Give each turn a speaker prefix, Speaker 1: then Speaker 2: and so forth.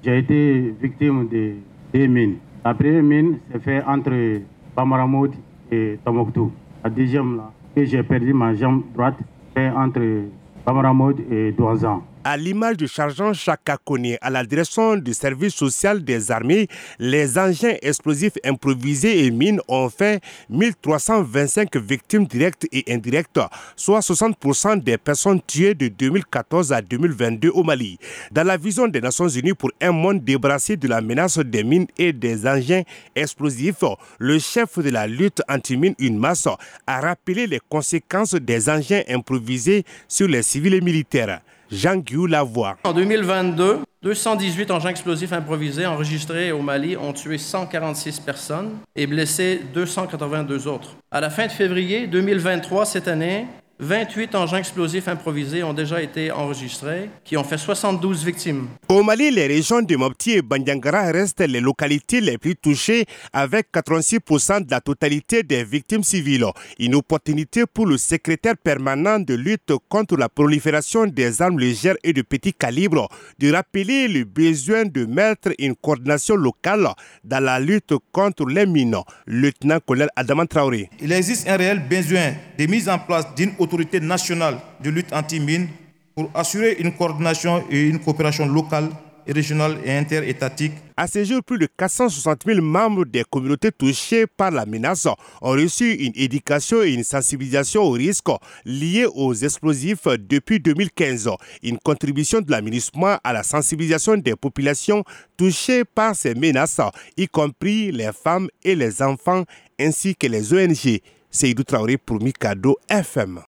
Speaker 1: J'ai été victime de deux mines. La première mine s'est faite entre Bamaramoud et Tomoktou. La deuxième, là, j'ai perdu ma jambe droite, c'est entre Bamaramoud et Douazan.
Speaker 2: À l'image du sergent Chakakone à la direction du service social des armées, les engins explosifs improvisés et mines ont fait 1325 victimes directes et indirectes, soit 60% des personnes tuées de 2014 à 2022 au Mali. Dans la vision des Nations Unies pour un monde débrassé de la menace des mines et des engins explosifs, le chef de la lutte anti-mine UNMAS a rappelé les conséquences des engins improvisés sur les civils et militaires. Jean-Guy Lavoie.
Speaker 3: En 2022, 218 engins explosifs improvisés enregistrés au Mali ont tué 146 personnes et blessé 282 autres. À la fin de février 2023, cette année, 28 engins explosifs improvisés ont déjà été enregistrés, qui ont fait 72 victimes.
Speaker 2: Au Mali, les régions de Mopti et Bandiangara restent les localités les plus touchées, avec 86% de la totalité des victimes civiles. Une opportunité pour le secrétaire permanent de lutte contre la prolifération des armes légères et de petit calibre de rappeler le besoin de mettre une coordination locale dans la lutte contre les mines. Lieutenant-colonel Adaman Traoré.
Speaker 4: Il existe un réel besoin de mise en place d'une autorité nationale de lutte anti-mine pour assurer une coordination et une coopération locale régionale et interétatique.
Speaker 2: À ce jour, plus de 460 000 membres des communautés touchées par la menace ont reçu une éducation et une sensibilisation aux risques liés aux explosifs depuis 2015. Une contribution de l'aménagement à la sensibilisation des populations touchées par ces menaces, y compris les femmes et les enfants ainsi que les ONG. Seydou Traoré pour Mikado FM.